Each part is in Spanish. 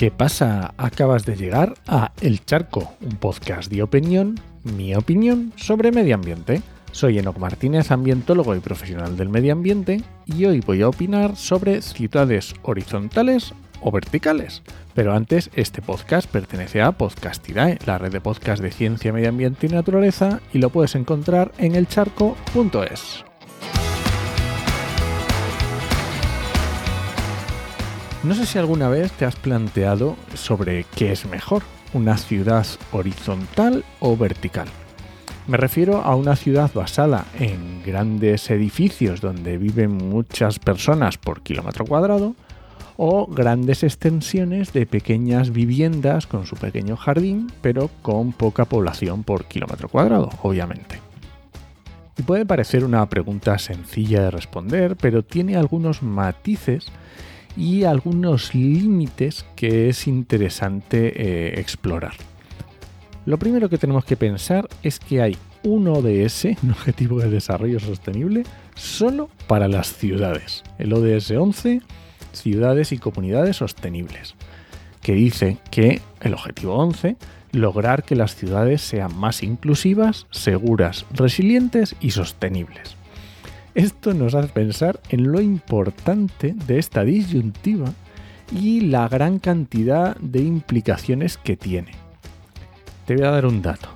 ¿Qué pasa? Acabas de llegar a El Charco, un podcast de opinión, mi opinión sobre medio ambiente. Soy Enoc Martínez, ambientólogo y profesional del medio ambiente, y hoy voy a opinar sobre ciudades horizontales o verticales. Pero antes, este podcast pertenece a Podcastidae, la red de podcast de ciencia, medio ambiente y naturaleza, y lo puedes encontrar en elcharco.es. No sé si alguna vez te has planteado sobre qué es mejor, una ciudad horizontal o vertical. Me refiero a una ciudad basada en grandes edificios donde viven muchas personas por kilómetro cuadrado o grandes extensiones de pequeñas viviendas con su pequeño jardín pero con poca población por kilómetro cuadrado, obviamente. Y puede parecer una pregunta sencilla de responder, pero tiene algunos matices y algunos límites que es interesante eh, explorar. Lo primero que tenemos que pensar es que hay un ODS, un Objetivo de Desarrollo Sostenible, solo para las ciudades. El ODS 11, Ciudades y Comunidades Sostenibles, que dice que el Objetivo 11, lograr que las ciudades sean más inclusivas, seguras, resilientes y sostenibles. Esto nos hace pensar en lo importante de esta disyuntiva y la gran cantidad de implicaciones que tiene. Te voy a dar un dato.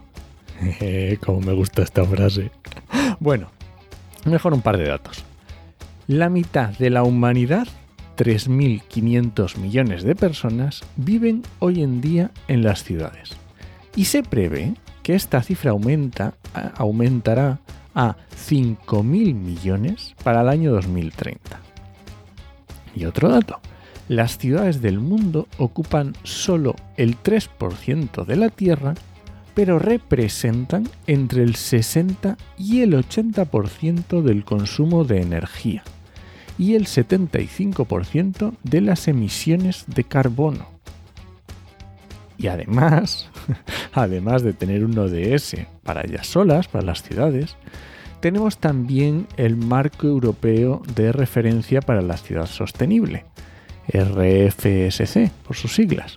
Como me gusta esta frase. Bueno, mejor un par de datos. La mitad de la humanidad, 3.500 millones de personas, viven hoy en día en las ciudades. Y se prevé que esta cifra aumenta, aumentará a 5.000 millones para el año 2030. Y otro dato, las ciudades del mundo ocupan solo el 3% de la Tierra, pero representan entre el 60 y el 80% del consumo de energía y el 75% de las emisiones de carbono. Y además, además de tener un ODS para ellas solas, para las ciudades, tenemos también el marco europeo de referencia para la ciudad sostenible, RFSC por sus siglas.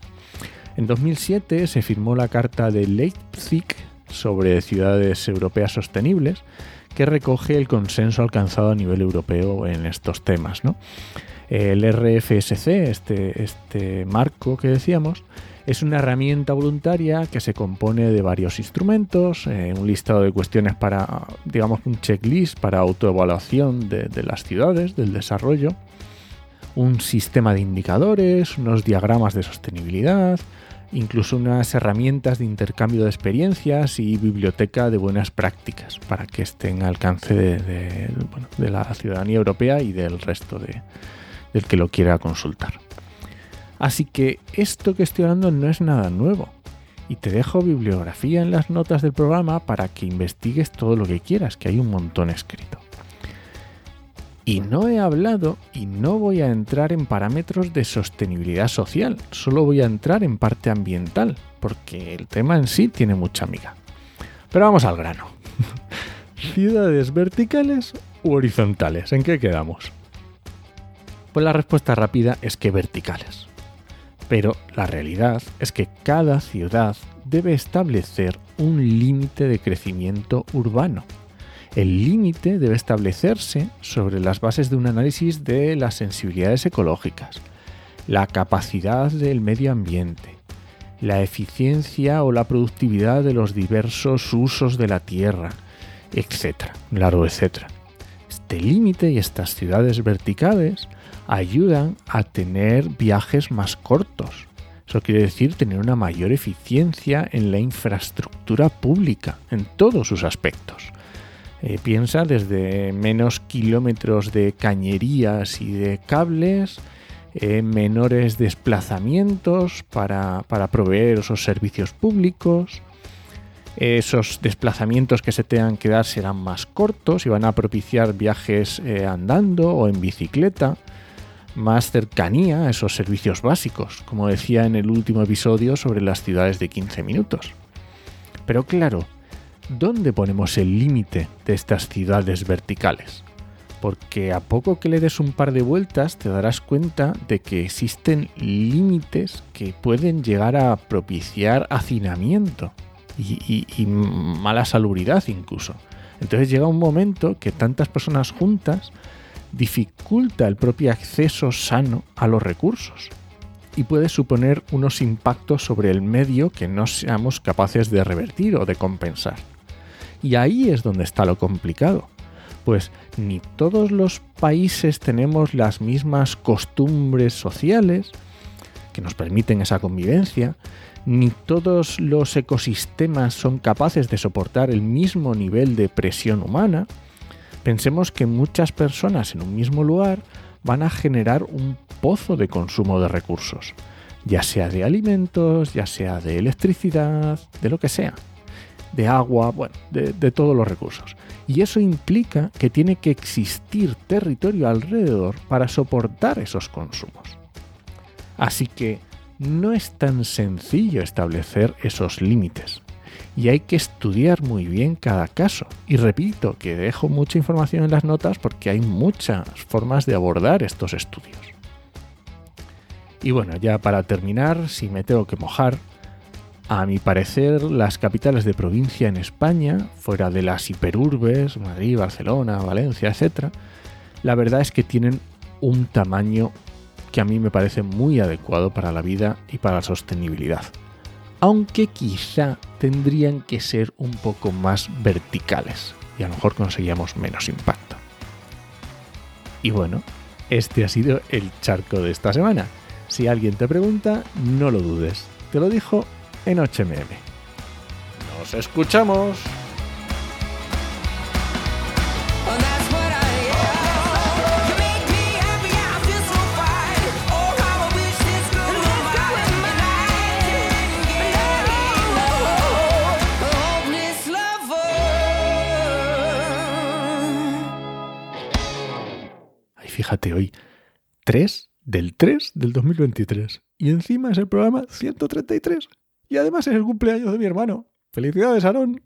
En 2007 se firmó la Carta de Leipzig sobre ciudades europeas sostenibles, que recoge el consenso alcanzado a nivel europeo en estos temas. El RFSC, este, este marco que decíamos, es una herramienta voluntaria que se compone de varios instrumentos, eh, un listado de cuestiones para, digamos, un checklist para autoevaluación de, de las ciudades, del desarrollo, un sistema de indicadores, unos diagramas de sostenibilidad, incluso unas herramientas de intercambio de experiencias y biblioteca de buenas prácticas para que estén al alcance de, la ciudadanía europea y del resto del que lo quiera consultar. Así que esto que estoy hablando no es nada nuevo. Y te dejo bibliografía en las notas del programa para que investigues todo lo que quieras, que hay un montón escrito. Y no he hablado y no voy a entrar en parámetros de sostenibilidad social, solo voy a entrar en parte ambiental, porque el tema en sí tiene mucha amiga. Pero vamos al grano. ¿Ciudades verticales u horizontales? ¿En qué quedamos? Pues la respuesta rápida es que verticales. Pero la realidad es que cada ciudad debe establecer un límite de crecimiento urbano. El límite debe establecerse sobre las bases de un análisis de las sensibilidades ecológicas, la capacidad del medio ambiente, la eficiencia o la productividad de los diversos usos de la tierra, etcétera, largo etcétera. Este límite y estas ciudades verticales ayudan a tener viajes más cortos. Eso quiere decir tener una mayor eficiencia en la infraestructura pública, en todos sus aspectos. Eh, piensa desde menos kilómetros de cañerías y de cables, eh, menores desplazamientos para, proveer esos servicios públicos. Esos desplazamientos que se tengan que dar serán más cortos y van a propiciar viajes eh, andando o en bicicleta más cercanía a esos servicios básicos, como decía en el último episodio sobre las ciudades de 15 minutos. Pero claro, ¿dónde ponemos el límite de estas ciudades verticales? porque a poco que le des un par de vueltas te darás cuenta de que existen límites que pueden llegar a propiciar hacinamiento y, mala salubridad incluso. Entonces llega un momento que tantas personas juntas dificulta el propio acceso sano a los recursos y puede suponer unos impactos sobre el medio que no seamos capaces de revertir o de compensar. Y ahí es donde está lo complicado, pues ni todos los países tenemos las mismas costumbres sociales que nos permiten esa convivencia, ni todos los ecosistemas son capaces de soportar el mismo nivel de presión humana, pensemos que muchas personas en un mismo lugar van a generar un pozo de consumo de recursos, ya sea de alimentos, ya sea de electricidad, de lo que sea, de agua, bueno, de, de todos los recursos. Y eso implica que tiene que existir territorio alrededor para soportar esos consumos. Así que no es tan sencillo establecer esos límites y hay que estudiar muy bien cada caso. Y repito que dejo mucha información en las notas porque hay muchas formas de abordar estos estudios. Y bueno, ya para terminar, si me tengo que mojar, a mi parecer las capitales de provincia en España, fuera de las hiperurbes, Madrid, Barcelona, Valencia, etc., la verdad es que tienen un tamaño que a mí me parece muy adecuado para la vida y para la sostenibilidad. Aunque quizá tendrían que ser un poco más verticales y a lo mejor conseguíamos menos impacto. Y bueno, este ha sido el charco de esta semana. Si alguien te pregunta, no lo dudes. Te lo dijo en HMM. ¡Nos escuchamos! Fíjate hoy, 3 del 3 del 2023. Y encima es el programa 133. Y además es el cumpleaños de mi hermano. ¡Felicidades, Aaron!